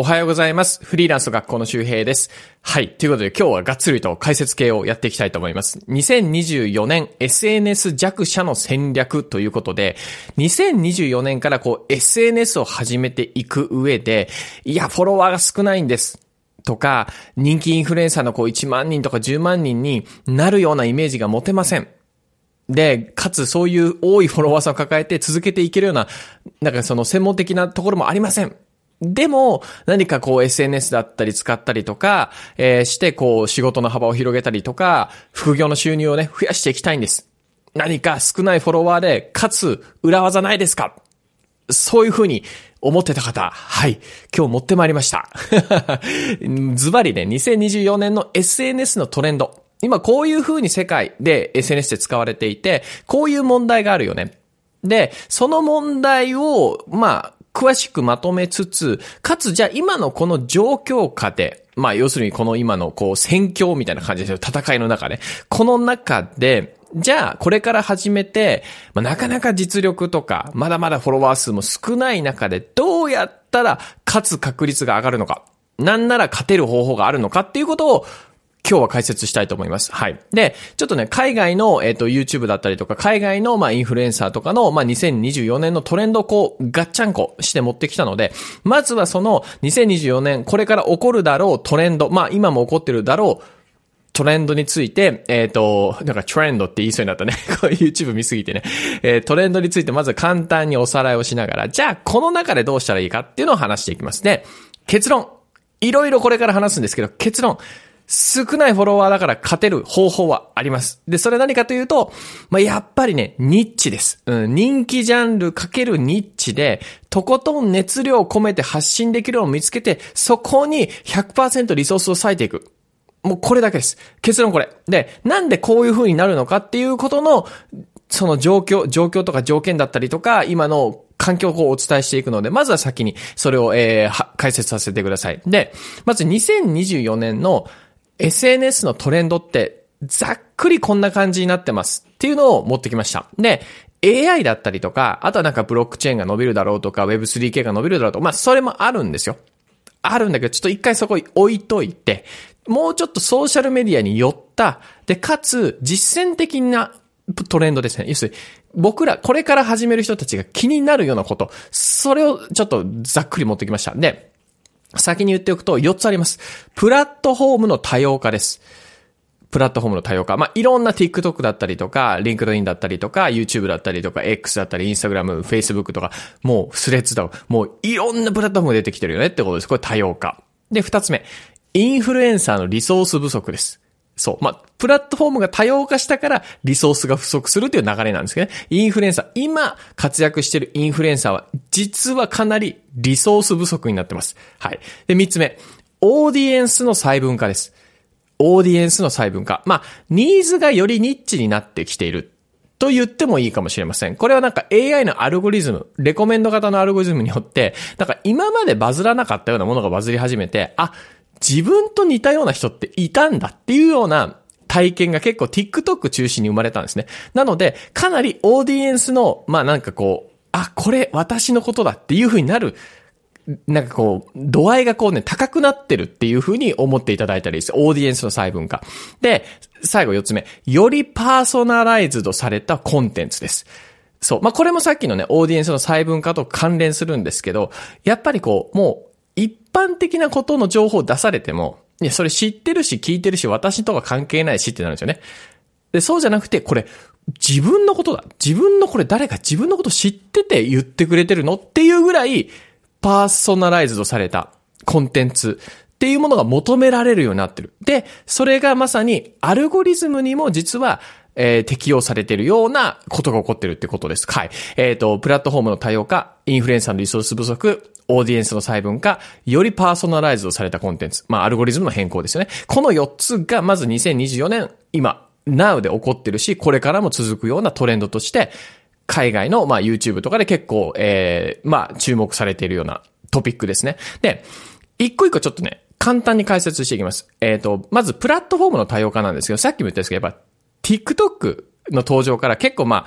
おはようございます。フリーランス学校の周平です。はい。ということで今日はがっつりと解説系をやっていきたいと思います。2024年 SNS 弱者の戦略ということで、2024年からこう SNS を始めていく上で、いや、フォロワーが少ないんです。とか、人気インフルエンサーのこう1万人とか10万人になるようなイメージが持てません。で、かつそういう多いフォロワーさんを抱えて続けていけるような、なんかその専門的なところもありません。でも、何かこう SNS だったり使ったりとか、えーしてこう仕事の幅を広げたりとか、副業の収入をね、増やしていきたいんです。何か少ないフォロワーで、かつ裏技ないですか？そういう風に思ってた方、はい、今日持ってまいりました。ズバリね、2024年の SNS のトレンド。今こういう風に世界で SNS で使われていて、こういう問題があるよね。で、その問題を、まあ、詳しくまとめつつ、かつじゃあ今のこの状況下で、まあ要するにこの今のこう戦況みたいな感じですよ。戦いの中ね。この中で、じゃあこれから始めて、まあ、なかなか実力とか、まだまだフォロワー数も少ない中で、どうやったら勝つ確率が上がるのか。なんなら勝てる方法があるのかっていうことを今日は解説したいと思います。はい。で、ちょっとね、海外の、えっ、と、YouTube だったりとか、海外の、まあ、インフルエンサーとかの、まあ、2024年のトレンドをこう、ガッチャンコして持ってきたので、まずはその、2024年、これから起こるだろうトレンド、まあ、今も起こってるだろう、トレンドについて、えっ、と、なんかトレンドって言いそうになったね。YouTube 見すぎてね。えートレンドについてまず簡単におさらいをしながら、じゃあこの中でどうしたらいいかっていうのを話していきますね。結論。いろいろこれから話すんですけど、結論。少ないフォロワーだから勝てる方法はあります。で、それ何かというと、まあ、やっぱりね、ニッチです。うん、人気ジャンルかけるニッチで、とことん熱量を込めて発信できるのを見つけて、そこに100%リソースを割いていく。もうこれだけです。結論これ。で、なんでこういう風になるのかっていうことの、その状況、状況とか条件だったりとか、今の環境をお伝えしていくので、まずは先にそれを、えー解説させてください。で、まず2024年の SNS のトレンドって、ざっくりこんな感じになってますっていうのを持ってきました。で、AI だったりとか、あとはなんかブロックチェーンが伸びるだろうとか、Web3 系が伸びるだろうとか、まあそれもあるんですよ。あるんだけど、ちょっと一回そこ置いといて、もうちょっとソーシャルメディアに寄った、で、かつ、実践的なトレンドですね。要するに、僕ら、これから始める人たちが気になるようなこと、それをちょっとざっくり持ってきました。で、先に言っておくと4つあります。プラットフォームの多様化です。プラットフォームの多様化。まあ、いろんな TikTok だったりとか、LinkedIn だったりとか、YouTube だったりとか、X だったり、Instagram、Facebook とか、もうスレッズだもういろんなプラットフォーム出てきてるよねってことです。これ多様化。で、二つ目。インフルエンサーのリソース不足です。そう。まあ、プラットフォームが多様化したからリソースが不足するという流れなんですけどね。インフルエンサー、今活躍しているインフルエンサーは実はかなりリソース不足になってます。はい。で、三つ目。オーディエンスの細分化です。オーディエンスの細分化。まあ、ニーズがよりニッチになってきている。と言ってもいいかもしれません。これはなんか AI のアルゴリズム、レコメンド型のアルゴリズムによって、なんか今までバズらなかったようなものがバズり始めて、あ、自分と似たような人っていたんだっていうような体験が結構 TikTok 中心に生まれたんですね。なので、かなりオーディエンスの、まあなんかこう、あ、これ私のことだっていう風になるなんかこう、度合いがこうね、高くなってるっていう風に思っていただいたりです。オーディエンスの細分化。で、最後四つ目。よりパーソナライズドされたコンテンツです。そう。まあ、これもさっきのね、オーディエンスの細分化と関連するんですけど、やっぱりこう、もう、一般的なことの情報を出されても、いや、それ知ってるし、聞いてるし、私とは関係ないしってなるんですよね。で、そうじゃなくて、これ、自分のことだ。自分のこれ誰か自分のこと知ってて言ってくれてるのっていうぐらい、パーソナライズドされたコンテンツっていうものが求められるようになってる。で、それがまさにアルゴリズムにも実は、えー適用されているようなことが起こってるってことです。はい。えっ、と、プラットフォームの多様化、インフルエンサーのリソース不足、オーディエンスの細分化、よりパーソナライズドされたコンテンツ。まあ、アルゴリズムの変更ですよね。この4つが、まず2024年、今、Now で起こってるし、これからも続くようなトレンドとして、海外の、まあ、YouTube とかで結構、えー、まあ、注目されているようなトピックですね。で、一個一個ちょっとね、簡単に解説していきます。えっ、と、まず、プラットフォームの多様化なんですけど、さっきも言ったんですけど、やっぱ、TikTok の登場から結構まあ、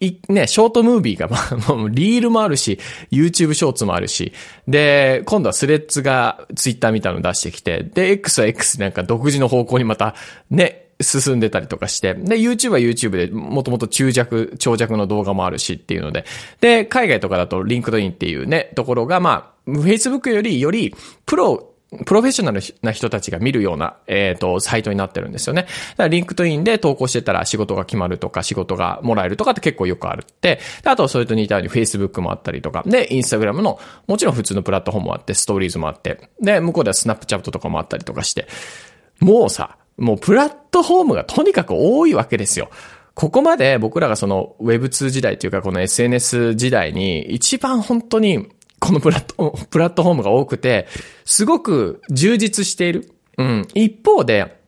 い、ね、ショートムービーが、まあ、もうリールもあるし、YouTube ショーツもあるし、で、今度はスレッズが Twitter みたいなの出してきて、で、X は X なんか独自の方向にまた、ね、進んでたりとかして、で、YouTube は YouTube でもともと中尺、長尺の動画もあるしっていうので、で、海外とかだと LinkedIn っていうね、ところが、まあ、Facebook よりより、プロプロフェッショナルな人たちが見るような、えっ、ー、と、サイトになってるんですよね。だから LinkedIn で投稿してたら仕事が決まるとか、仕事がもらえるとかって結構よくあるって。あと、それと似たように Facebook もあったりとか、で、Instagram の、もちろん普通のプラットフォームもあって、ストーリーズもあって、で、向こうでは Snapchat とかもあったりとかして、もうさ、もうプラットフォームがとにかく多いわけですよ。ここまで僕らがその Web2 時代というかこの SNS 時代に一番本当にこのプラット、プラットフォームが多くて、すごく充実している。うん。一方で、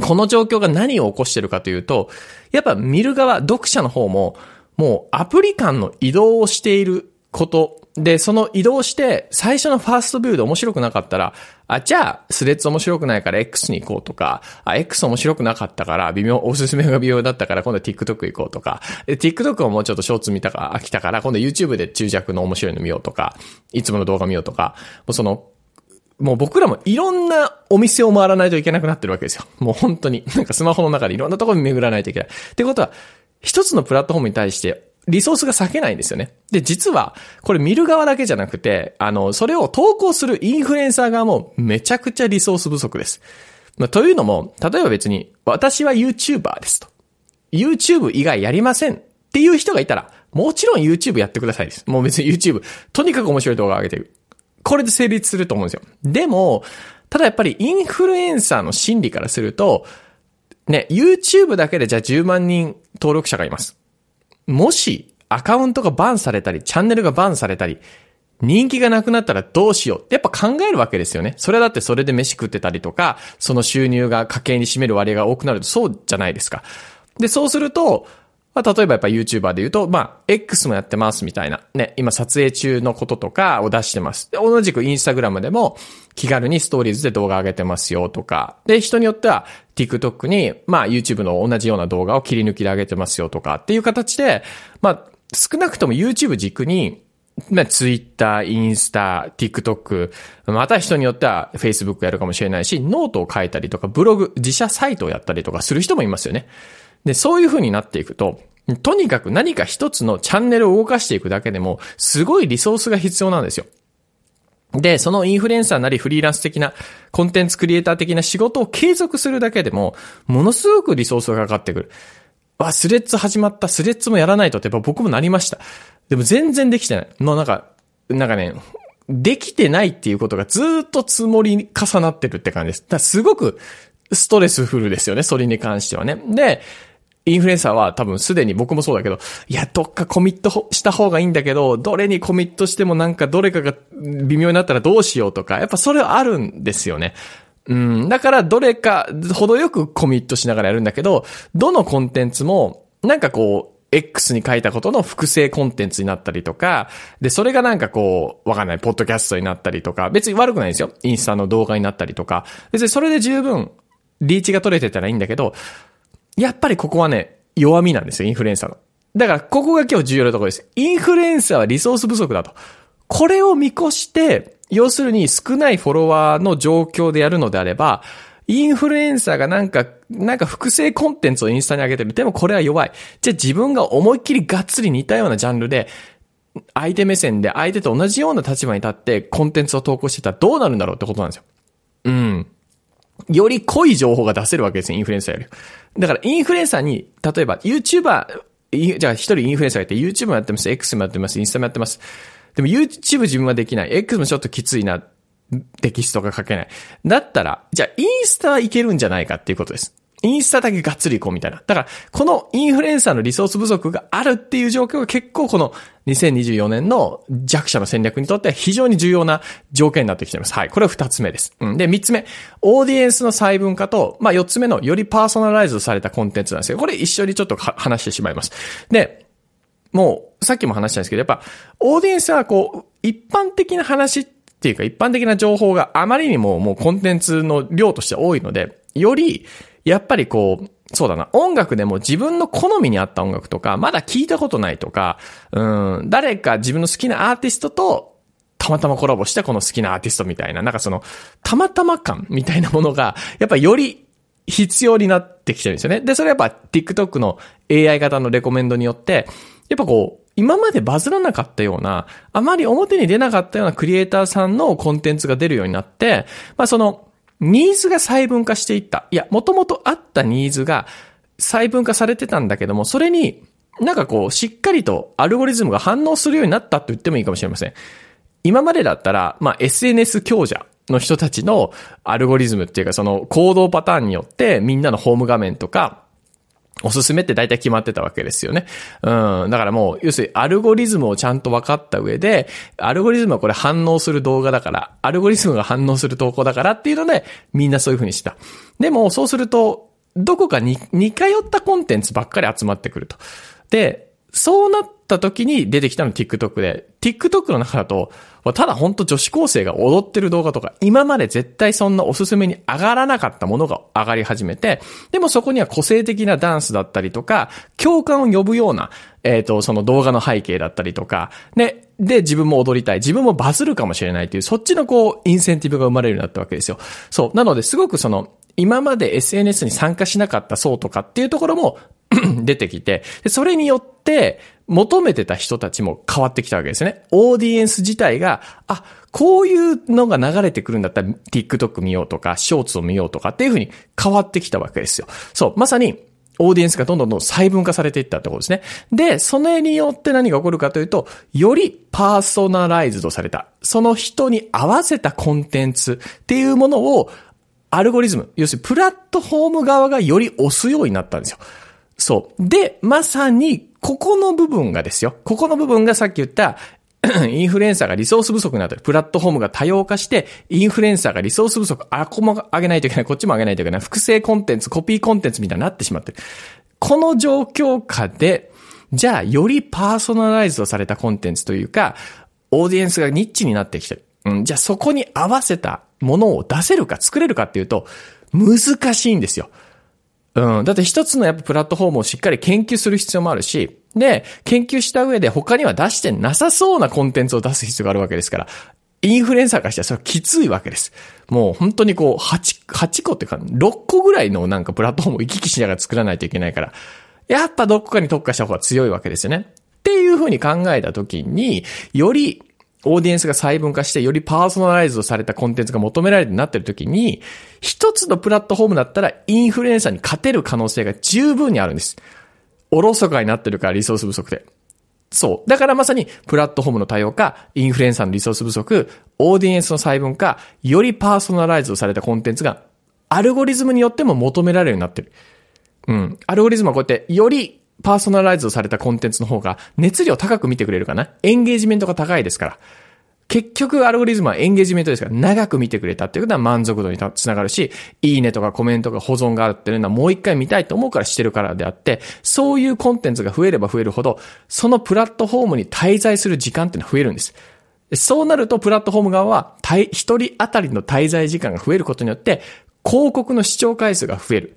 この状況が何を起こしているかというと、やっぱ見る側、読者の方も、もうアプリ間の移動をしていることで、その移動して、最初のファーストビューで面白くなかったら、あ、じゃあ、スレッズ面白くないから X に行こうとか、あ、X 面白くなかったから、微妙、おすすめが微妙だったから、今度は TikTok 行こうとか、TikTok をもうちょっとショーツ見たか、飽きたから、今度 YouTube で中弱の面白いの見ようとか、いつもの動画見ようとか、もうその、もう僕らもいろんなお店を回らないといけなくなってるわけですよ。もう本当に。なんかスマホの中でいろんなところに巡らないといけない。ってことは、一つのプラットフォームに対してリソースが割けないんですよね。で、実は、これ見る側だけじゃなくて、あの、それを投稿するインフルエンサー側もめちゃくちゃリソース不足です。まあ、というのも、例えば別に、私は YouTuber ですと。YouTube 以外やりませんっていう人がいたら、もちろん YouTube やってくださいです。もう別に YouTube、とにかく面白い動画を上げてる。これで成立すると思うんですよ。でも、ただやっぱりインフルエンサーの心理からすると、ね、YouTube だけでじゃあ10万人登録者がいます。もし、アカウントがバンされたり、チャンネルがバンされたり、人気がなくなったらどうしようってやっぱ考えるわけですよね。それだってそれで飯食ってたりとか、その収入が家計に占める割合が多くなるとそうじゃないですか。で、そうすると、まあ、例えばやっぱ YouTuber で言うと、まあ、X もやってますみたいな。ね、今撮影中のこととかを出してます。で、同じく Instagram でも気軽にストーリーズで動画上げてますよとか。で、人によっては TikTok に、まあ YouTube の同じような動画を切り抜きで上げてますよとかっていう形で、まあ、少なくとも YouTube 軸に、まあ、Twitter、インスタ、TikTok、また人によっては Facebook やるかもしれないし、ノートを書いたりとか、ブログ、自社サイトをやったりとかする人もいますよね。で、そういう風になっていくと、とにかく何か一つのチャンネルを動かしていくだけでも、すごいリソースが必要なんですよ。で、そのインフルエンサーなりフリーランス的なコンテンツクリエイター的な仕事を継続するだけでも、ものすごくリソースがかかってくる。あ、スレッズ始まった、スレッズもやらないとってやっぱ僕もなりました。でも全然できてない。もうなんか、なんかね、できてないっていうことがずっと積もり重なってるって感じです。だすごくストレスフルですよね、それに関してはね。で、インフルエンサーは多分すでに僕もそうだけど、いや、どっかコミットした方がいいんだけど、どれにコミットしてもなんかどれかが微妙になったらどうしようとか、やっぱそれはあるんですよね。うん。だからどれか程よくコミットしながらやるんだけど、どのコンテンツもなんかこう、X に書いたことの複製コンテンツになったりとか、で、それがなんかこう、わかんない、ポッドキャストになったりとか、別に悪くないんですよ。インスタの動画になったりとか。別にそれで十分、リーチが取れてたらいいんだけど、やっぱりここはね、弱みなんですよ、インフルエンサーの。だから、ここが今日重要なところです。インフルエンサーはリソース不足だと。これを見越して、要するに少ないフォロワーの状況でやるのであれば、インフルエンサーがなんか、なんか複製コンテンツをインスタに上げてる。でもこれは弱い。じゃあ自分が思いっきりがっつり似たようなジャンルで、相手目線で相手と同じような立場に立ってコンテンツを投稿してたらどうなるんだろうってことなんですよ。うん。より濃い情報が出せるわけですよ、インフルエンサーより。だから、インフルエンサーに、例えば、YouTuber、じゃあ一人インフルエンサーがいて、YouTube もやってます、X もやってます、インスタもやってます。でも YouTube 自分はできない。X もちょっときついな。テキストが書けない。だったら、じゃあインスタはいけるんじゃないかっていうことです。インスタだけがっつり行こうみたいな。だから、このインフルエンサーのリソース不足があるっていう状況が結構この2024年の弱者の戦略にとっては非常に重要な条件になってきています。はい。これは二つ目です。うん。で、三つ目。オーディエンスの細分化と、まあ四つ目のよりパーソナライズされたコンテンツなんですけど、これ一緒にちょっと話してしまいます。で、もう、さっきも話したんですけど、やっぱ、オーディエンスはこう、一般的な話っていうか、一般的な情報があまりにももうコンテンツの量として多いので、より、やっぱりこう、そうだな、音楽でも自分の好みに合った音楽とか、まだ聞いたことないとか、うん、誰か自分の好きなアーティストと、たまたまコラボしたこの好きなアーティストみたいな、なんかその、たまたま感みたいなものが、やっぱより必要になってきてるんですよね。で、それやっぱ TikTok の AI 型のレコメンドによって、やっぱこう、今までバズらなかったような、あまり表に出なかったようなクリエイターさんのコンテンツが出るようになって、まあその、ニーズが細分化していった。いや、もともとあったニーズが細分化されてたんだけども、それになんかこう、しっかりとアルゴリズムが反応するようになったと言ってもいいかもしれません。今までだったら、まあ SNS 強者の人たちのアルゴリズムっていうかその行動パターンによってみんなのホーム画面とか、おすすめって大体決まってたわけですよね。うん。だからもう、要するにアルゴリズムをちゃんと分かった上で、アルゴリズムはこれ反応する動画だから、アルゴリズムが反応する投稿だからっていうので、みんなそういう風にした。でも、そうすると、どこかに似通ったコンテンツばっかり集まってくると。で、そうなった時に出てきたの TikTok で、TikTok の中だと、ただほんと女子高生が踊ってる動画とか、今まで絶対そんなおすすめに上がらなかったものが上がり始めて、でもそこには個性的なダンスだったりとか、共感を呼ぶような、えっ、ー、と、その動画の背景だったりとか、で、で、自分も踊りたい。自分もバズるかもしれないという、そっちのこう、インセンティブが生まれるようになったわけですよ。そう。なので、すごくその、今まで SNS に参加しなかった層とかっていうところも 出てきて、それによって求めてた人たちも変わってきたわけですね。オーディエンス自体が、あ、こういうのが流れてくるんだったら TikTok 見ようとか、ショーツを見ようとかっていうふうに変わってきたわけですよ。そう、まさにオーディエンスがどんどんどん細分化されていったってことですね。で、それによって何が起こるかというと、よりパーソナライズドされた、その人に合わせたコンテンツっていうものをアルゴリズム、要するにプラットフォーム側がより押すようになったんですよ。そう。で、まさに、ここの部分がですよ。ここの部分がさっき言った、インフルエンサーがリソース不足になってる。プラットフォームが多様化して、インフルエンサーがリソース不足、あ、ここも上げないといけない、こっちも上げないといけない。複製コンテンツ、コピーコンテンツみたいになってしまってる。この状況下で、じゃあ、よりパーソナライズドされたコンテンツというか、オーディエンスがニッチになってきてる。うん、じゃあそこに合わせたものを出せるか作れるかっていうと、難しいんですよ。うん。だって一つのやっぱプラットフォームをしっかり研究する必要もあるし、で、研究した上で他には出してなさそうなコンテンツを出す必要があるわけですから、インフルエンサーからしたらそれはきついわけです。もう本当にこう、8、8個ってか、6個ぐらいのなんかプラットフォームを行き来しながら作らないといけないから、やっぱどこかに特化した方が強いわけですよね。っていうふうに考えたときに、よりオーディエンスが細分化して、よりパーソナライズドされたコンテンツが求められるようになってる時に、一つのプラットフォームだったら、インフルエンサーに勝てる可能性が十分にあるんです。おろそかになってるからリソース不足で。そう。だからまさに、プラットフォームの多様化、インフルエンサーのリソース不足、オーディエンスの細分化、よりパーソナライズドされたコンテンツが、アルゴリズムによっても求められるようになってる。うん。アルゴリズムはこうやって、よりパーソナライズされたコンテンツの方が熱量高く見てくれるかな？エンゲージメントが高いですから。結局、アルゴリズムはエンゲージメントですから、長く見てくれたっていうことは満足度につながるし、いいねとかコメントが保存があるっていうのはもう一回見たいと思うからしてるからであって、そういうコンテンツが増えれば増えるほど、そのプラットフォームに滞在する時間っていうのは増えるんです。そうなると、プラットフォーム側は、一人当たりの滞在時間が増えることによって、広告の視聴回数が増える。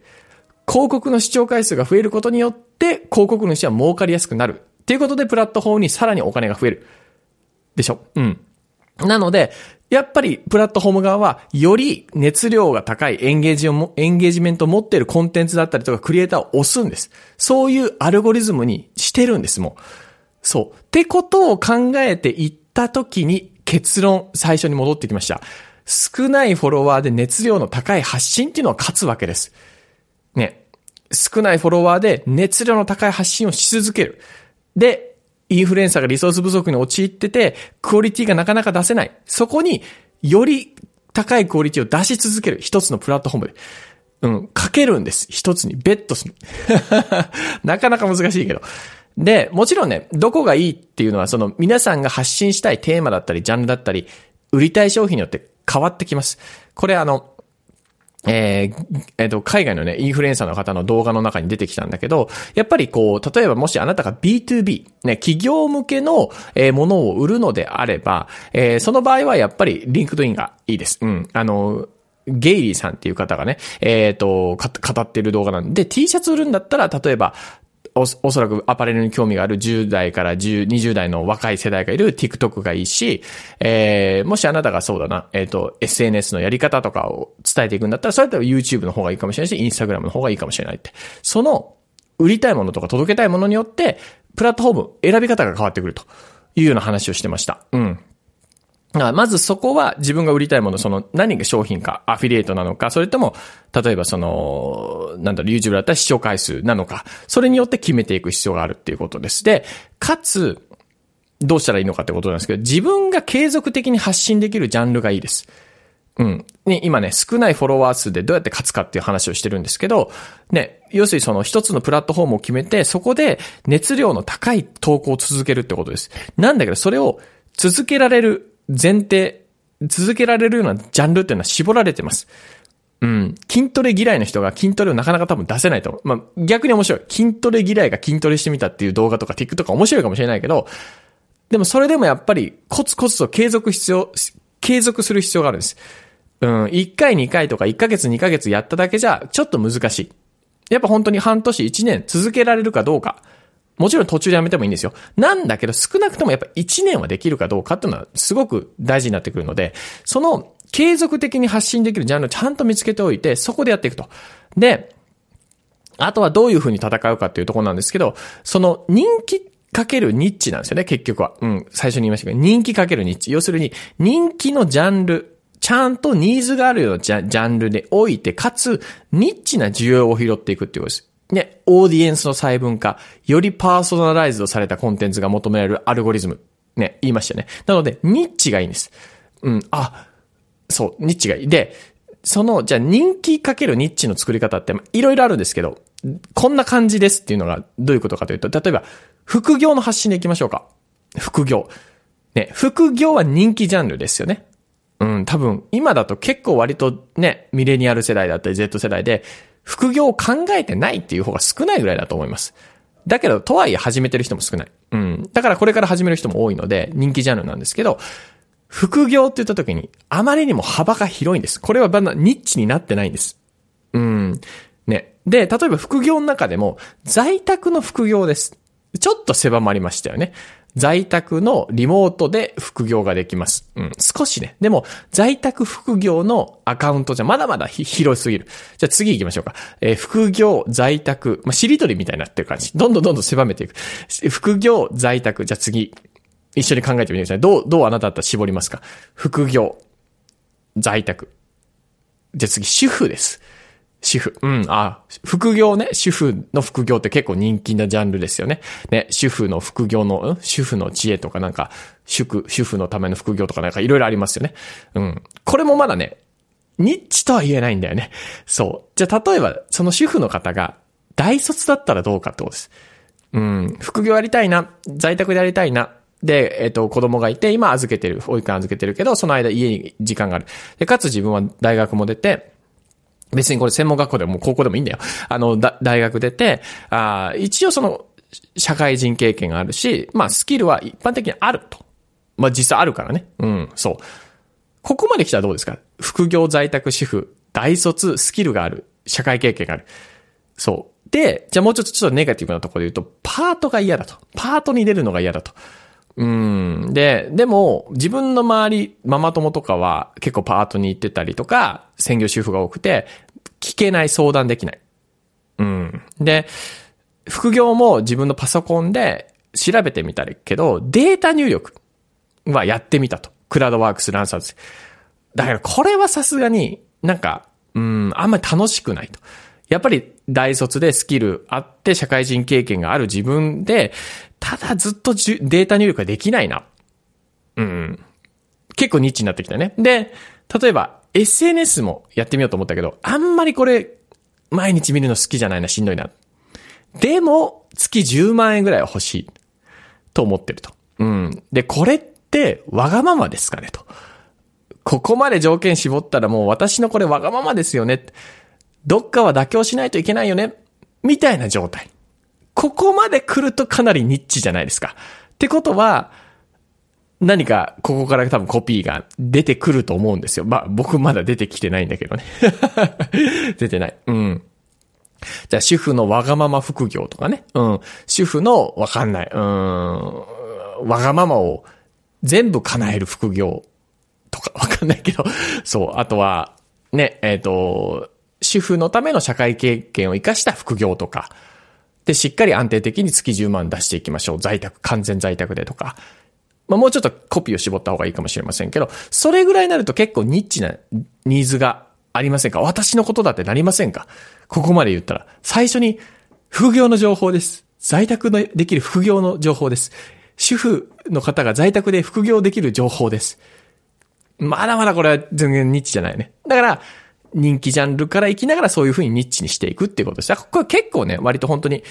広告の視聴回数が増えることによって、広告主は儲かりやすくなる。っていうことで、プラットフォームにさらにお金が増える。でしょ？うん。なので、やっぱりプラットフォーム側は、より熱量が高いエンゲージをも、エンゲージメントを持っているコンテンツだったりとかクリエイターを押すんです。そういうアルゴリズムにしてるんです、もう。そう。ってことを考えていったときに結論、最初に戻ってきました。少ないフォロワーで熱量の高い発信っていうのは勝つわけです。ね。少ないフォロワーで熱量の高い発信をし続ける。で、インフルエンサーがリソース不足に陥ってて、クオリティがなかなか出せない。そこに、より高いクオリティを出し続ける。一つのプラットフォームで。うん、かけるんです。一つに。ベットする。なかなか難しいけど。で、もちろんね、どこがいいっていうのは、その皆さんが発信したいテーマだったり、ジャンルだったり、売りたい商品によって変わってきます。これあの、えー、えっ、ー、と、海外のね、インフルエンサーの方の動画の中に出てきたんだけど、やっぱりこう、例えばもしあなたが B2B、ね、企業向けの、えー、ものを売るのであれば、えー、その場合はやっぱり LinkedIn がいいです。うん。あの、ゲイリーさんっていう方がね、えっ、と、語ってる動画なんで、T シャツ売るんだったら、例えば、おそらくアパレルに興味がある10代から10、20代の若い世代がいる TikTok がいいし、えー、もしあなたがそうだな、えっ、ー、と、SNS のやり方とかを伝えていくんだったら、それだったら YouTube の方がいいかもしれないし、Instagram の方がいいかもしれないって。その、売りたいものとか届けたいものによって、プラットフォーム、選び方が変わってくるというような話をしてました。うん。まずそこは自分が売りたいもの、その何が商品か、アフィリエイトなのか、それとも、例えばその、なんだろう、YouTube だったら視聴回数なのか、それによって決めていく必要があるっていうことです。で、かつ、どうしたらいいのかってことなんですけど、自分が継続的に発信できるジャンルがいいです。うん。ね、今ね、少ないフォロワー数でどうやって勝つかっていう話をしてるんですけど、ね、要するにその一つのプラットフォームを決めて、そこで熱量の高い投稿を続けるってことです。なんだけど、それを続けられる前提、続けられるようなジャンルっていうのは絞られてます。うん。筋トレ嫌いの人が筋トレをなかなか多分出せないと思う。まあ、逆に面白い。筋トレ嫌いが筋トレしてみたっていう動画とか TikTok 面白いかもしれないけど、でもそれでもやっぱりコツコツと継続必要、継続する必要があるんです。うん。1回2回とか1ヶ月2ヶ月やっただけじゃちょっと難しい。やっぱ本当に半年1年続けられるかどうか。もちろん途中でやめてもいいんですよ。なんだけど少なくともやっぱ1年はできるかどうかっていうのはすごく大事になってくるので、その継続的に発信できるジャンルをちゃんと見つけておいて、そこでやっていくと。で、あとはどういう風に戦うかっていうところなんですけど、その人気かけるニッチなんですよね、結局は。うん、最初に言いましたけど、人気かけるニッチ。要するに、人気のジャンル、ちゃんとニーズがあるようなジャンルで置いて、かつ、ニッチな需要を拾っていくっていうことです。ね、オーディエンスの細分化、よりパーソナライズドされたコンテンツが求められるアルゴリズム。ね、言いましたね。なので、ニッチがいいんです。うん、あ、そう、ニッチがいい。で、その、じゃあ人気かけるニッチの作り方って、いろいろあるんですけど、こんな感じですっていうのがどういうことかというと、例えば、副業の発信でいきましょうか。副業。ね、副業は人気ジャンルですよね。うん、多分、今だと結構割とね、ミレニアル世代だったり Z 世代で、副業を考えてないっていう方が少ないぐらいだと思います。だけど、とはいえ始めてる人も少ない。うん。だからこれから始める人も多いので、人気ジャンルなんですけど、副業って言った時に、あまりにも幅が広いんです。これはまだニッチになってないんです。うん。ね。で、例えば副業の中でも、在宅の副業です。ちょっと狭まりましたよね。在宅のリモートで副業ができます。うん、少しね。でも、在宅副業のアカウントじゃまだまだ広すぎる。じゃあ次行きましょうか。えー、副業、在宅、まあ、しりとりみたいになってる感じ。どんどんどんどん狭めていく。副業、在宅。じゃあ次。一緒に考えてみてください。どう、どうあなただったら絞りますか？副業、在宅。じゃあ次、主婦です。主婦。うん、あ、副業ね。主婦の副業って結構人気なジャンルですよね。ね、主婦の副業の、うん、主婦の知恵とかなんか、主婦、主婦のための副業とかなんかいろいろありますよね。うん。これもまだね、ニッチとは言えないんだよね。そう。じゃあ例えば、その主婦の方が大卒だったらどうかってことです。うん、副業やりたいな、在宅でやりたいな、で、えっ、と、子供がいて、今預けてる、保育園預けてるけど、その間家に時間がある。で、かつ自分は大学も出て、別にこれ専門学校でも高校でもいいんだよ。あの、大学出て、あ一応その、社会人経験があるし、まあスキルは一般的にあると。まあ実際あるからね。うん、そう。ここまで来たらどうですか？副業在宅主婦、大卒、スキルがある、社会経験がある。そう。で、じゃあもうちょっとちょっとネガティブなところで言うと、パートが嫌だと。パートに出るのが嫌だと。うん。で、でも、自分の周り、ママ友とかは結構パートに行ってたりとか、専業主婦が多くて、聞けない、相談できない。うん。で、副業も自分のパソコンで調べてみたりけど、データ入力はやってみたと。クラウドワークス、ランサーズ。だからこれはさすがになんか、うん、あんまり楽しくないと。やっぱり大卒でスキルあって社会人経験がある自分で、ただずっとデータ入力ができないな。うん。結構ニッチになってきたね。で、例えば SNS もやってみようと思ったけど、あんまりこれ、毎日見るの好きじゃないな、しんどいな。でも、月10万円ぐらいは欲しい。と思ってると。うん。で、これって、わがままですかね、と。ここまで条件絞ったらもう私のこれわがままですよね。どっかは妥協しないといけないよね。みたいな状態。ここまで来るとかなりニッチじゃないですか。ってことは、何かここから多分コピーが出てくると思うんですよ。まあ僕まだ出てきてないんだけどね。出てない。うん。じゃあ主婦のわがまま副業とかね。うん。主婦のわかんない。うん。わがままを全部叶える副業とかわかんないけど。そう。あとは、ね、えっ、ー、と、主婦のための社会経験を活かした副業とか。で、しっかり安定的に月10万出していきましょう。在宅、完全在宅でとか。まあ、もうちょっとコピーを絞った方がいいかもしれませんけど、それぐらいになると結構ニッチなニーズがありませんか？私のことだってなりませんか？ここまで言ったら。最初に、副業の情報です。在宅のできる副業の情報です。主婦の方が在宅で副業できる情報です。まだまだこれは全然ニッチじゃないね。だから、人気ジャンルから行きながらそういう風にニッチにしていくっていうことです。これ結構ね、割と本当に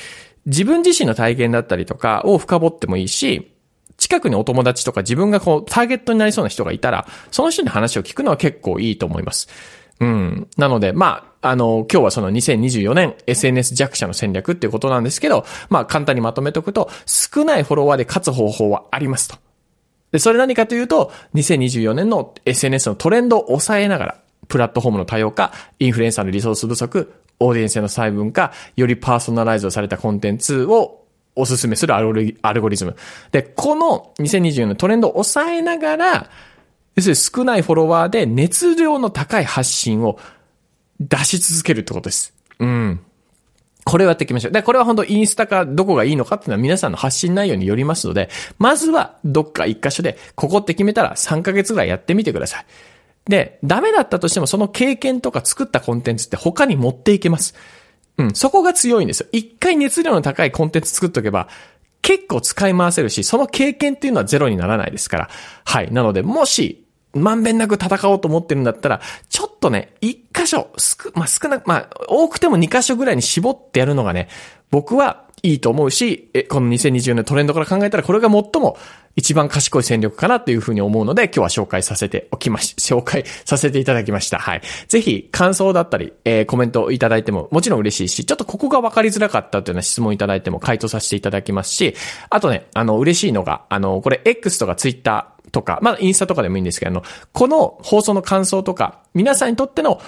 自分自身の体験だったりとかを深掘ってもいいし、近くにお友達とか自分がこうターゲットになりそうな人がいたら、その人に話を聞くのは結構いいと思います。うん。なので、まあ、あの、今日はその2024年 SNS 弱者の戦略っていうことなんですけど、まあ簡単にまとめておくと、少ないフォロワーで勝つ方法はありますと。で、それ何かというと、2024年の SNS のトレンドを抑えながら、プラットフォームの多様化、インフルエンサーのリソース不足、オーディエンスへの細分化、よりパーソナライズされたコンテンツをおすすめするアルゴリズム。で、この2024年のトレンドを抑えながら、要するに少ないフォロワーで熱量の高い発信を出し続けるってことです。うん。これをやっていきましょう。で、これは本当インスタかどこがいいのかっていうのは皆さんの発信内容によりますので、まずはどっか一箇所で、ここって決めたら3ヶ月ぐらいやってみてください。で、ダメだったとしてもその経験とか作ったコンテンツって他に持っていけます。うん、そこが強いんですよ。一回熱量の高いコンテンツ作っとけば、結構使い回せるし、その経験っていうのはゼロにならないですから。はい。なので、もし、まんべんなく戦おうと思ってるんだったら、ちょっとね、一箇所、少、まあ、少なく、まあ、多くても二箇所ぐらいに絞ってやるのがね、僕はいいと思うし、え、この2020年トレンドから考えたらこれが最も一番賢い戦略かなというふうに思うので、今日は紹介させておきまし、紹介させていただきました。はい。ぜひ、感想だったり、えー、コメントいただいてももちろん嬉しいし、ちょっとここが分かりづらかったというような質問いただいても回答させていただきますし、あとね、あの、嬉しいのが、あの、これ X とか Twitter とか、まあ、インスタとかでもいいんですけど、あの、この放送の感想とか、皆さんにとっての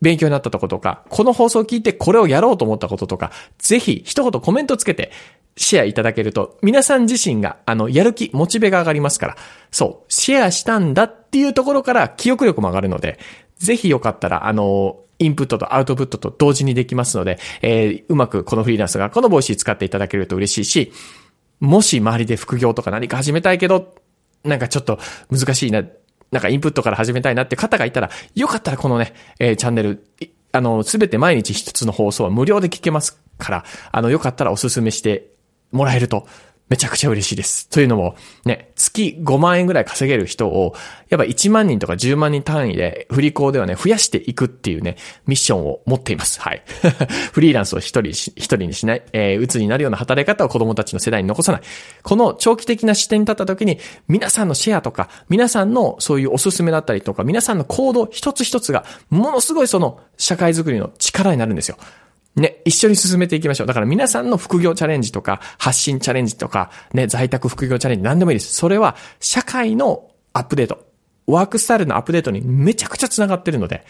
勉強になったとことか、この放送を聞いてこれをやろうと思ったこととか、ぜひ一言コメントつけてシェアいただけると、皆さん自身が、あの、やる気、モチベが上がりますから、そう、シェアしたんだっていうところから記憶力も上がるので、ぜひよかったら、あの、インプットとアウトプットと同時にできますので、えー、うまくこのフリーランスがこの帽子使っていただけると嬉しいし、もし周りで副業とか何か始めたいけど、なんかちょっと難しいな、なんかインプットから始めたいなって方がいたら、よかったらこのね、えー、チャンネル、あの、すべて毎日一つの放送は無料で聞けますから、あの、よかったらお勧めしてもらえると、めちゃくちゃ嬉しいです。というのも、ね、月5万円ぐらい稼げる人を、やっぱ1万人とか10万人単位で、振り子ではね、増やしていくっていうね、ミッションを持っています。はい。フリーランスを一人、一人にしない、えー、鬱になるような働き方を子供たちの世代に残さない。この長期的な視点に立った時に、皆さんのシェアとか、皆さんのそういうおすすめだったりとか、皆さんの行動一つ一つが、ものすごいその、社会づくりの力になるんですよ。ね、一緒に進めていきましょう。だから皆さんの副業チャレンジとか、発信チャレンジとか、ね、在宅副業チャレンジ何でもいいです。それは、社会のアップデート、ワークスタイルのアップデートにめちゃくちゃ繋がってるので、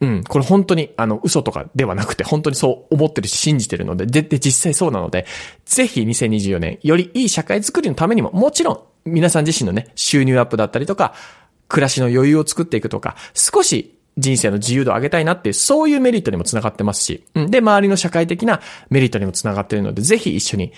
うん、これ本当に、あの、嘘とかではなくて、本当にそう思ってるし、信じてるので、で、で、実際そうなので、ぜひ2024年、よりいい社会づくりのためにも、もちろん、皆さん自身のね、収入アップだったりとか、暮らしの余裕を作っていくとか、少し人生の自由度を上げたいなっていう、そういうメリットにも繋がってますし、うん、で、周りの社会的なメリットにも繋がってるので、ぜひ一緒に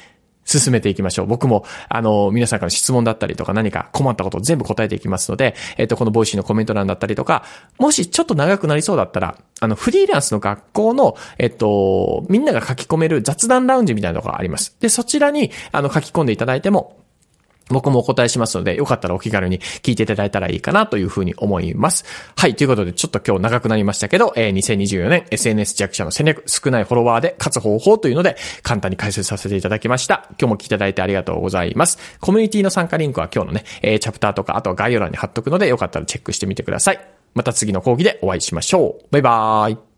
進めていきましょう。僕も、あの、皆さんから質問だったりとか何か困ったことを全部答えていきますので、えっと、この Voicy のコメント欄だったりとか、もしちょっと長くなりそうだったら、あの、フリーランスの学校の、えっと、みんなが書き込める雑談ラウンジみたいなのがあります。で、そちらに、あの、書き込んでいただいても、僕もお答えしますので、よかったらお気軽に聞いていただいたらいいかなというふうに思います。はい、ということでちょっと今日長くなりましたけど、えー、2024年 SNS 弱者の戦略、少ないフォロワーで勝つ方法というので、簡単に解説させていただきました。今日も聞いていただいてありがとうございます。コミュニティの参加リンクは今日のね、えー、チャプターとか、あとは概要欄に貼っとくので、よかったらチェックしてみてください。また次の講義でお会いしましょう。バイバーイ。